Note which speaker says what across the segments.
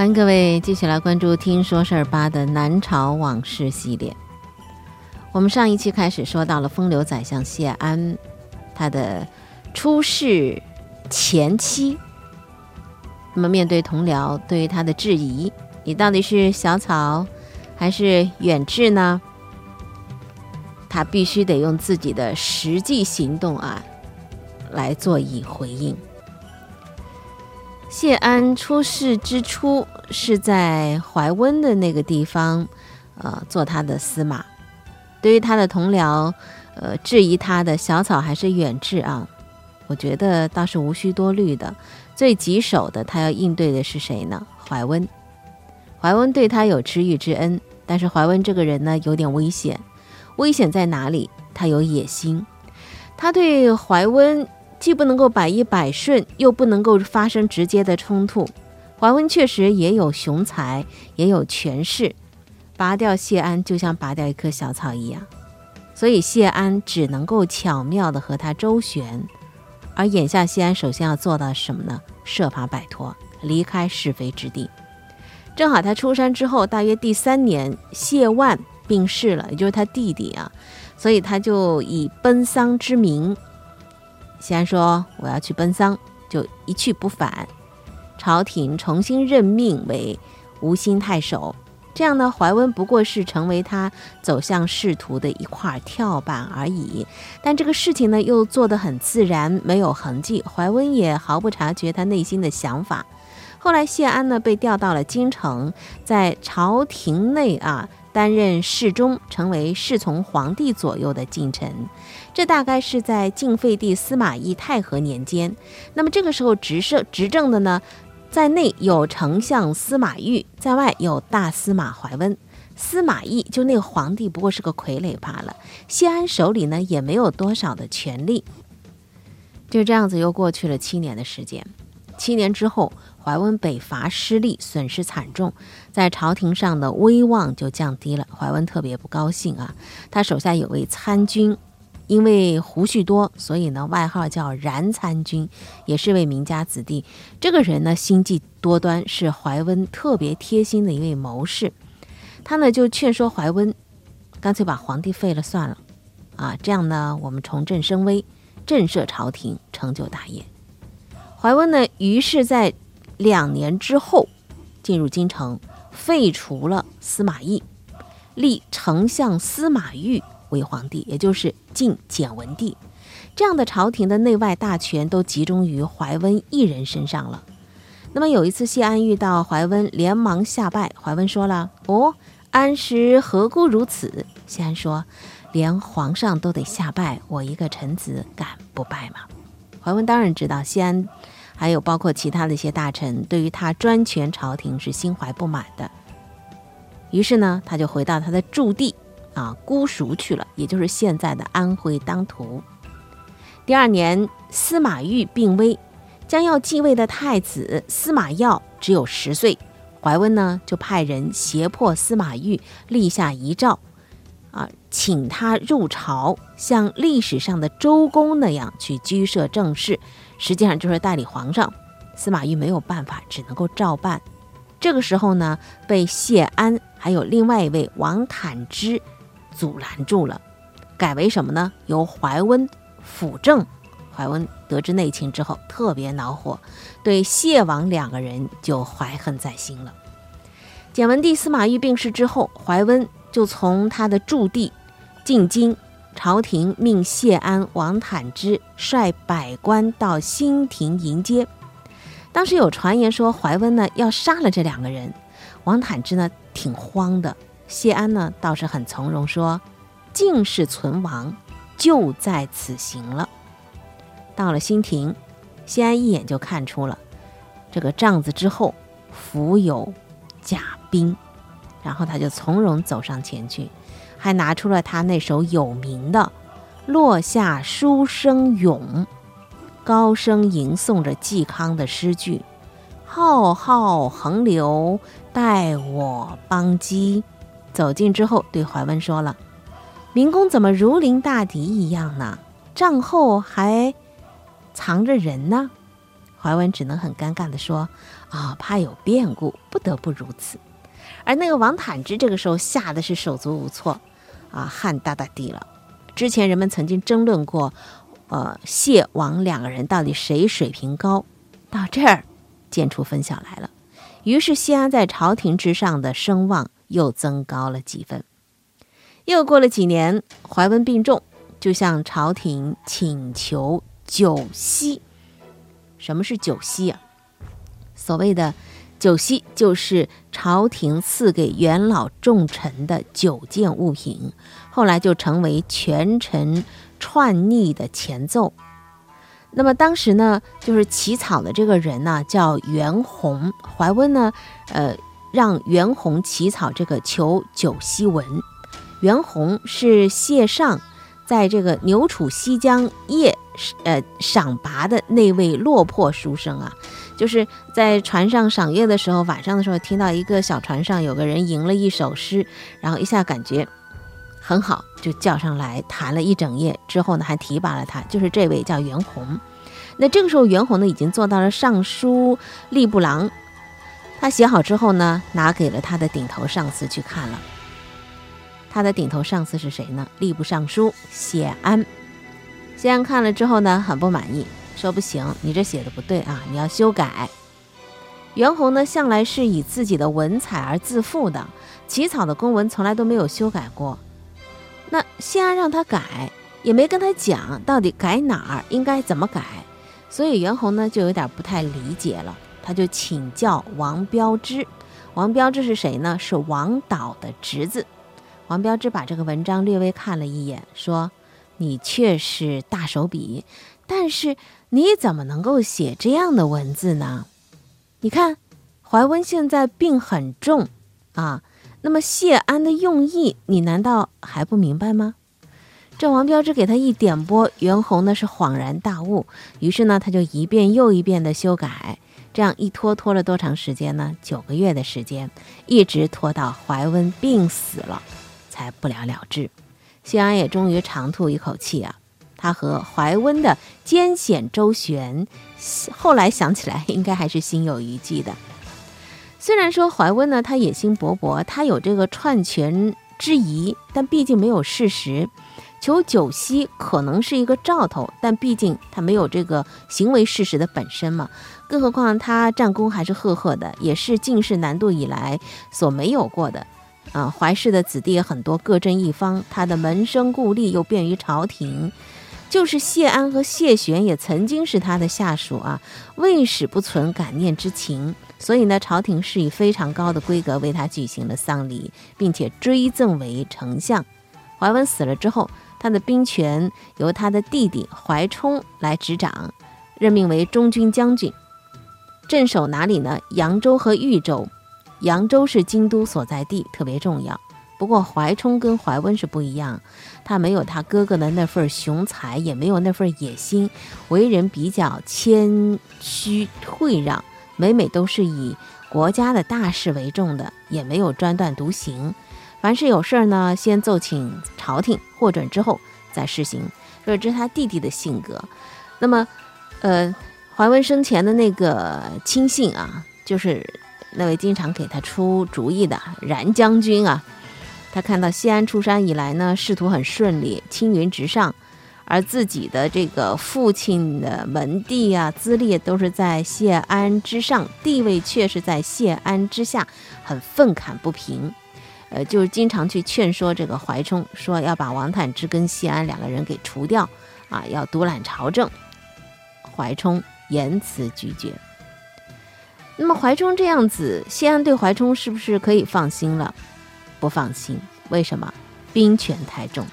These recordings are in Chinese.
Speaker 1: 欢迎各位继续来关注《听说事儿八》的南朝往事系列。我们上一期开始说到了风流宰相谢安，他的出世前期，那么面对同僚对于他的质疑，你到底是小草还是远志呢？他必须得用自己的实际行动啊来做以回应。谢安出世之初是在怀温的那个地方，呃，做他的司马。对于他的同僚，呃，质疑他的小草还是远志啊，我觉得倒是无需多虑的。最棘手的，他要应对的是谁呢？怀温。怀温对他有知遇之恩，但是怀温这个人呢，有点危险。危险在哪里？他有野心。他对怀温。既不能够百依百顺，又不能够发生直接的冲突。怀温确实也有雄才，也有权势，拔掉谢安就像拔掉一棵小草一样，所以谢安只能够巧妙的和他周旋。而眼下谢安首先要做到什么呢？设法摆脱，离开是非之地。正好他出山之后，大约第三年，谢万病逝了，也就是他弟弟啊，所以他就以奔丧之名。谢安说：“我要去奔丧，就一去不返。朝廷重新任命为吴兴太守，这样呢，怀温不过是成为他走向仕途的一块跳板而已。但这个事情呢，又做得很自然，没有痕迹。怀温也毫不察觉他内心的想法。后来，谢安呢被调到了京城，在朝廷内啊。”担任侍中，成为侍从皇帝左右的近臣，这大概是在晋废帝司马懿太和年间。那么这个时候执政执政的呢，在内有丞相司马昱，在外有大司马怀温。司马懿就那个皇帝不过是个傀儡罢了。谢安手里呢也没有多少的权力。就这样子又过去了七年的时间。七年之后。怀温北伐失利，损失惨重，在朝廷上的威望就降低了。怀温特别不高兴啊！他手下有位参军，因为胡须多，所以呢外号叫燃参军，也是位名家子弟。这个人呢心计多端，是怀温特别贴心的一位谋士。他呢就劝说怀温，干脆把皇帝废了算了，啊，这样呢我们重振声威，震慑朝廷，成就大业。怀温呢于是在。两年之后，进入京城，废除了司马懿，立丞相司马昱为皇帝，也就是晋简文帝。这样的朝廷的内外大权都集中于怀温一人身上了。那么有一次，谢安遇到怀温，连忙下拜。怀温说了：“哦，安师何故如此？”谢安说：“连皇上都得下拜，我一个臣子敢不拜吗？”怀温当然知道谢安。还有包括其他的一些大臣，对于他专权朝廷是心怀不满的。于是呢，他就回到他的驻地啊姑熟去了，也就是现在的安徽当涂。第二年，司马懿病危，将要继位的太子司马曜只有十岁，怀温呢就派人胁迫司马懿立下遗诏，啊，请他入朝，像历史上的周公那样去居摄政事。实际上就是代理皇上，司马懿没有办法，只能够照办。这个时候呢，被谢安还有另外一位王坦之阻拦住了，改为什么呢？由怀温辅政。怀温得知内情之后，特别恼火，对谢王两个人就怀恨在心了。简文帝司马懿病逝之后，怀温就从他的驻地进京。朝廷命谢安、王坦之率百官到新亭迎接。当时有传言说怀温呢要杀了这两个人，王坦之呢挺慌的，谢安呢倒是很从容，说：“尽是存亡，就在此行了。”到了新亭，谢安一眼就看出了这个帐子之后伏有甲兵，然后他就从容走上前去。还拿出了他那首有名的《落下书生咏》，高声吟诵着嵇康的诗句：“浩浩横流，待我邦击。”走近之后，对怀温说了：“明公怎么如临大敌一样呢？帐后还藏着人呢？”怀温只能很尴尬地说：“啊，怕有变故，不得不如此。”而那个王坦之这个时候吓得是手足无措，啊，汗哒哒滴了。之前人们曾经争论过，呃，谢王两个人到底谁水平高，到这儿见出分晓来了。于是谢安在朝廷之上的声望又增高了几分。又过了几年，怀温病重，就向朝廷请求酒息。什么是酒息啊？所谓的。酒息就是朝廷赐给元老重臣的九件物品，后来就成为权臣篡逆的前奏。那么当时呢，就是起草的这个人呢叫袁弘，怀温呢，呃，让袁弘起草这个求酒息文。袁弘是谢尚在这个牛楚西江夜呃赏拔的那位落魄书生啊。就是在船上赏月的时候，晚上的时候听到一个小船上有个人吟了一首诗，然后一下感觉很好，就叫上来弹了一整夜。之后呢，还提拔了他，就是这位叫袁弘。那这个时候，袁弘呢已经做到了尚书吏部郎。他写好之后呢，拿给了他的顶头上司去看了。他的顶头上司是谁呢？吏部尚书谢安。谢安看了之后呢，很不满意。说不行，你这写的不对啊！你要修改。袁弘呢，向来是以自己的文采而自负的，起草的公文从来都没有修改过。那谢安让他改，也没跟他讲到底改哪儿，应该怎么改，所以袁弘呢就有点不太理解了。他就请教王标之。王标之是谁呢？是王导的侄子。王标之把这个文章略微看了一眼，说：“你确是大手笔，但是。”你怎么能够写这样的文字呢？你看，怀温现在病很重啊，那么谢安的用意，你难道还不明白吗？这王标之给他一点拨，袁弘呢是恍然大悟，于是呢他就一遍又一遍的修改，这样一拖拖了多长时间呢？九个月的时间，一直拖到怀温病死了，才不了了之。谢安也终于长吐一口气啊。他和怀温的艰险周旋，后来想起来应该还是心有余悸的。虽然说怀温呢，他野心勃勃，他有这个篡权之疑，但毕竟没有事实。求九锡可能是一个兆头，但毕竟他没有这个行为事实的本身嘛。更何况他战功还是赫赫的，也是进士南渡以来所没有过的。啊，怀氏的子弟也很多，各镇一方，他的门生故吏又便于朝廷。就是谢安和谢玄也曾经是他的下属啊，未始不存感念之情，所以呢，朝廷是以非常高的规格为他举行了丧礼，并且追赠为丞相。怀温死了之后，他的兵权由他的弟弟怀冲来执掌，任命为中军将军，镇守哪里呢？扬州和豫州。扬州是京都所在地，特别重要。不过怀冲跟怀温是不一样，他没有他哥哥的那份雄才，也没有那份野心，为人比较谦虚退让，每每都是以国家的大事为重的，也没有专断独行。凡是有事儿呢，先奏请朝廷获准之后再施行。这是他弟弟的性格。那么，呃，怀温生前的那个亲信啊，就是那位经常给他出主意的冉将军啊。他看到谢安出山以来呢，仕途很顺利，青云直上，而自己的这个父亲的门第啊、资历都是在谢安之上，地位却是在谢安之下，很愤慨不平，呃，就是经常去劝说这个怀冲，说要把王坦之跟谢安两个人给除掉，啊，要独揽朝政。怀冲言辞拒绝。那么怀冲这样子，谢安对怀冲是不是可以放心了？不放心，为什么？兵权太重，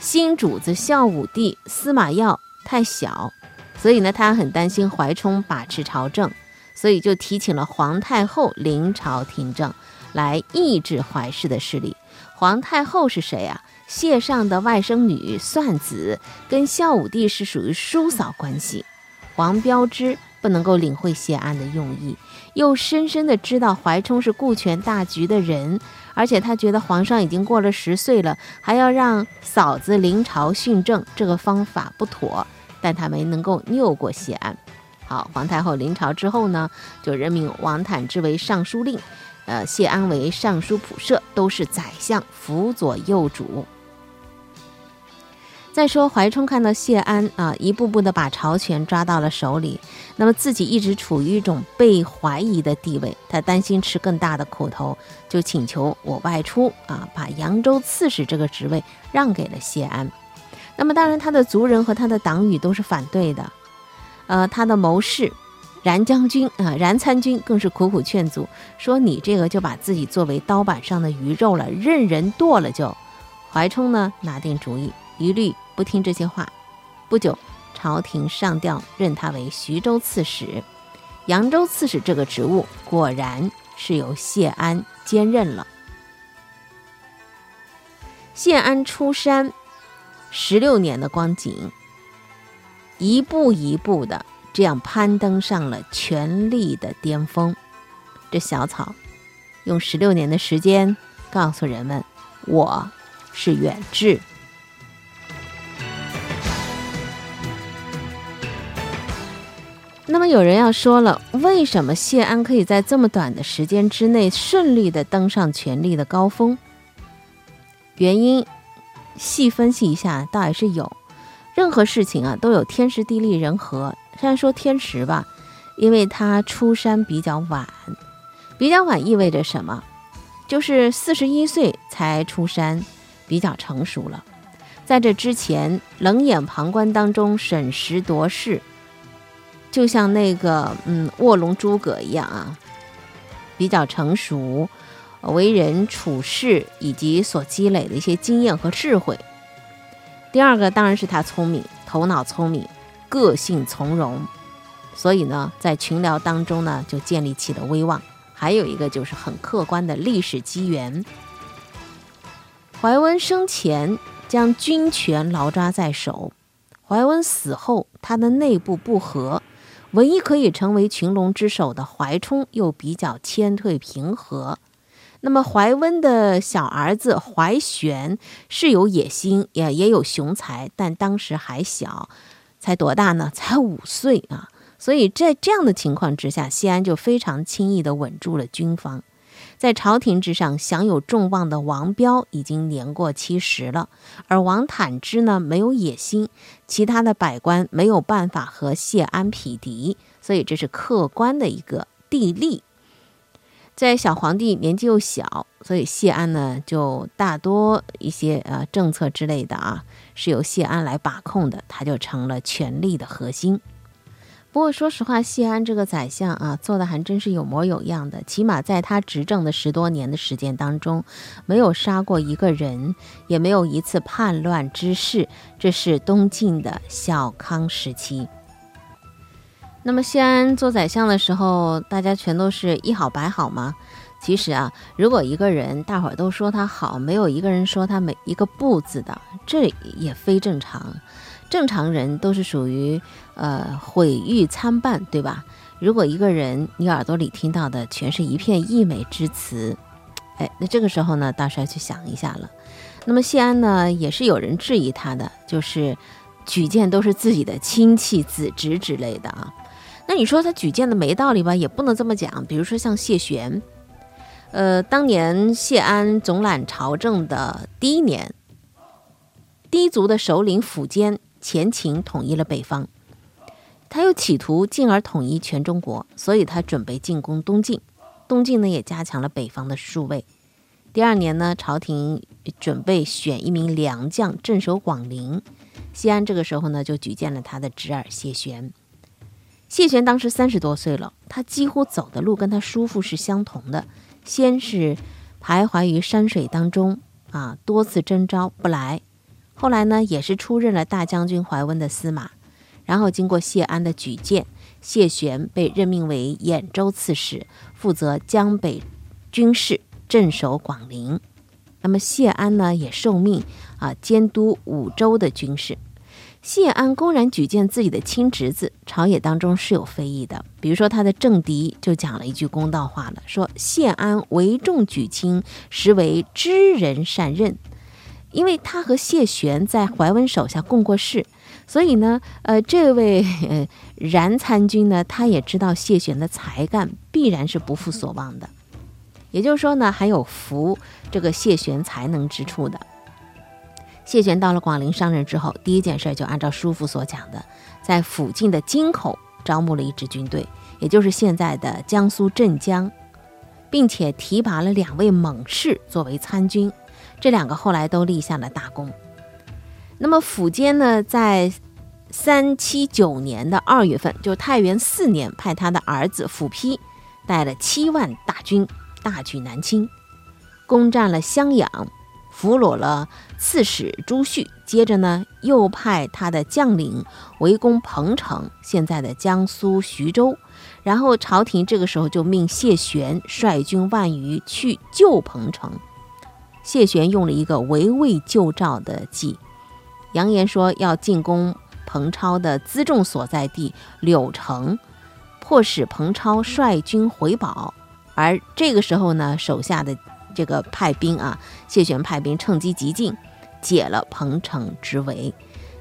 Speaker 1: 新主子孝武帝司马曜太小，所以呢，他很担心怀冲把持朝政，所以就提请了皇太后临朝听政，来抑制怀氏的势力。皇太后是谁啊？谢尚的外甥女，算子，跟孝武帝是属于叔嫂关系。王标之不能够领会谢安的用意，又深深的知道怀冲是顾全大局的人。而且他觉得皇上已经过了十岁了，还要让嫂子临朝训政，这个方法不妥。但他没能够拗过谢安。好，皇太后临朝之后呢，就任命王坦之为尚书令，呃，谢安为尚书仆射，都是宰相辅佐幼主。再说怀冲看到谢安啊，一步步的把朝权抓到了手里，那么自己一直处于一种被怀疑的地位，他担心吃更大的苦头，就请求我外出啊，把扬州刺史这个职位让给了谢安。那么当然，他的族人和他的党羽都是反对的，呃，他的谋士冉将军啊，冉参军更是苦苦劝阻，说你这个就把自己作为刀板上的鱼肉了，任人剁了就。怀冲呢，拿定主意，一律。不听这些话，不久，朝廷上调任他为徐州刺史，扬州刺史这个职务果然是由谢安兼任了。谢安出山十六年的光景，一步一步的这样攀登上了权力的巅峰。这小草用十六年的时间告诉人们：“我是远志。”那么有人要说了，为什么谢安可以在这么短的时间之内顺利的登上权力的高峰？原因细分析一下，倒也是有。任何事情啊，都有天时地利人和。虽然说天时吧，因为他出山比较晚，比较晚意味着什么？就是四十一岁才出山，比较成熟了。在这之前，冷眼旁观当中审时度势。就像那个嗯卧龙诸葛一样啊，比较成熟，为人处事以及所积累的一些经验和智慧。第二个当然是他聪明，头脑聪明，个性从容，所以呢，在群聊当中呢就建立起了威望。还有一个就是很客观的历史机缘。怀温生前将军权牢抓在手，怀温死后他的内部不和。唯一可以成为群龙之首的怀冲又比较谦退平和，那么怀温的小儿子怀玄是有野心，也也有雄才，但当时还小，才多大呢？才五岁啊！所以在这样的情况之下，西安就非常轻易地稳住了军方。在朝廷之上享有众望的王彪已经年过七十了，而王坦之呢没有野心，其他的百官没有办法和谢安匹敌，所以这是客观的一个地利。在小皇帝年纪又小，所以谢安呢就大多一些呃政策之类的啊是由谢安来把控的，他就成了权力的核心。不过说实话，谢安这个宰相啊，做的还真是有模有样的。起码在他执政的十多年的时间当中，没有杀过一个人，也没有一次叛乱之事。这是东晋的小康时期。那么谢安做宰相的时候，大家全都是一好百好吗？其实啊，如果一个人大伙儿都说他好，没有一个人说他每一个不字的，这也非正常。正常人都是属于呃毁誉参半，对吧？如果一个人你耳朵里听到的全是一片溢美之词，哎，那这个时候呢，大帅去想一下了。那么谢安呢，也是有人质疑他的，就是举荐都是自己的亲戚子侄之类的啊。那你说他举荐的没道理吧？也不能这么讲。比如说像谢玄，呃，当年谢安总揽朝政的第一年，氐族的首领苻坚。前秦统一了北方，他又企图进而统一全中国，所以他准备进攻东晋。东晋呢也加强了北方的戍卫。第二年呢，朝廷准备选一名良将镇守广陵。西安这个时候呢就举荐了他的侄儿谢玄。谢玄当时三十多岁了，他几乎走的路跟他叔父是相同的。先是徘徊于山水当中啊，多次征召不来。后来呢，也是出任了大将军怀温的司马，然后经过谢安的举荐，谢玄被任命为兖州刺史，负责江北军事，镇守广陵。那么谢安呢，也受命啊监督五州的军事。谢安公然举荐自己的亲侄子，朝野当中是有非议的。比如说他的政敌就讲了一句公道话了，说谢安为重举亲，实为知人善任。因为他和谢玄在怀温手下共过事，所以呢，呃，这位然参军呢，他也知道谢玄的才干必然是不负所望的，也就是说呢，还有服这个谢玄才能之处的。谢玄到了广陵上任之后，第一件事就按照叔父所讲的，在附近的京口招募了一支军队，也就是现在的江苏镇江，并且提拔了两位猛士作为参军，这两个后来都立下了大功。那么苻坚呢，在三七九年的二月份，就太元四年，派他的儿子苻丕带了七万大军大举南侵，攻占了襄阳。俘虏了刺史朱旭，接着呢，又派他的将领围攻彭城，现在的江苏徐州。然后朝廷这个时候就命谢玄率军万余去救彭城。谢玄用了一个围魏救赵的计，扬言说要进攻彭超的辎重所在地柳城，迫使彭超率军回保。而这个时候呢，手下的。这个派兵啊，谢玄派兵趁机急进，解了彭城之围。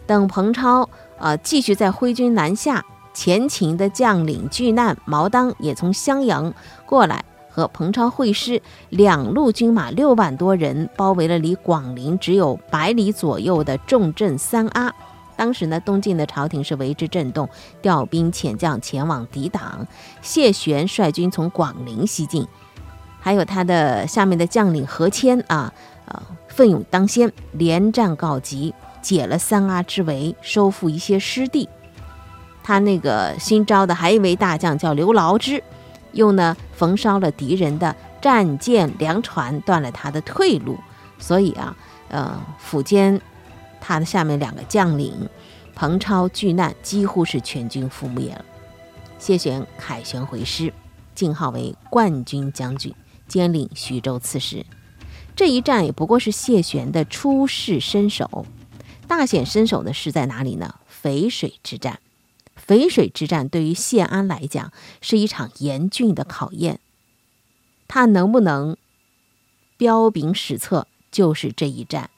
Speaker 1: 等彭超啊继续在挥军南下，前秦的将领巨难、毛当也从襄阳过来和彭超会师，两路军马六万多人包围了离广陵只有百里左右的重镇三阿。当时呢，东晋的朝廷是为之震动，调兵遣将前往抵挡。谢玄率军从广陵西进。还有他的下面的将领何谦啊，呃，奋勇当先，连战告急，解了三阿之围，收复一些失地。他那个新招的还一位大将叫刘牢之，又呢焚烧了敌人的战舰粮船，断了他的退路。所以啊，呃，苻坚他的下面两个将领彭超、巨难几乎是全军覆灭了。谢玄凯旋回师，晋号为冠军将军。兼领徐州刺史，这一战也不过是谢玄的初试身手。大显身手的是在哪里呢？淝水之战。淝水之战对于谢安来讲是一场严峻的考验，他能不能彪炳史册，就是这一战。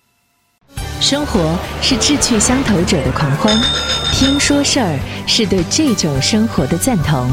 Speaker 2: 生活是志趣相投者的狂欢，听说事儿是对这种生活的赞同。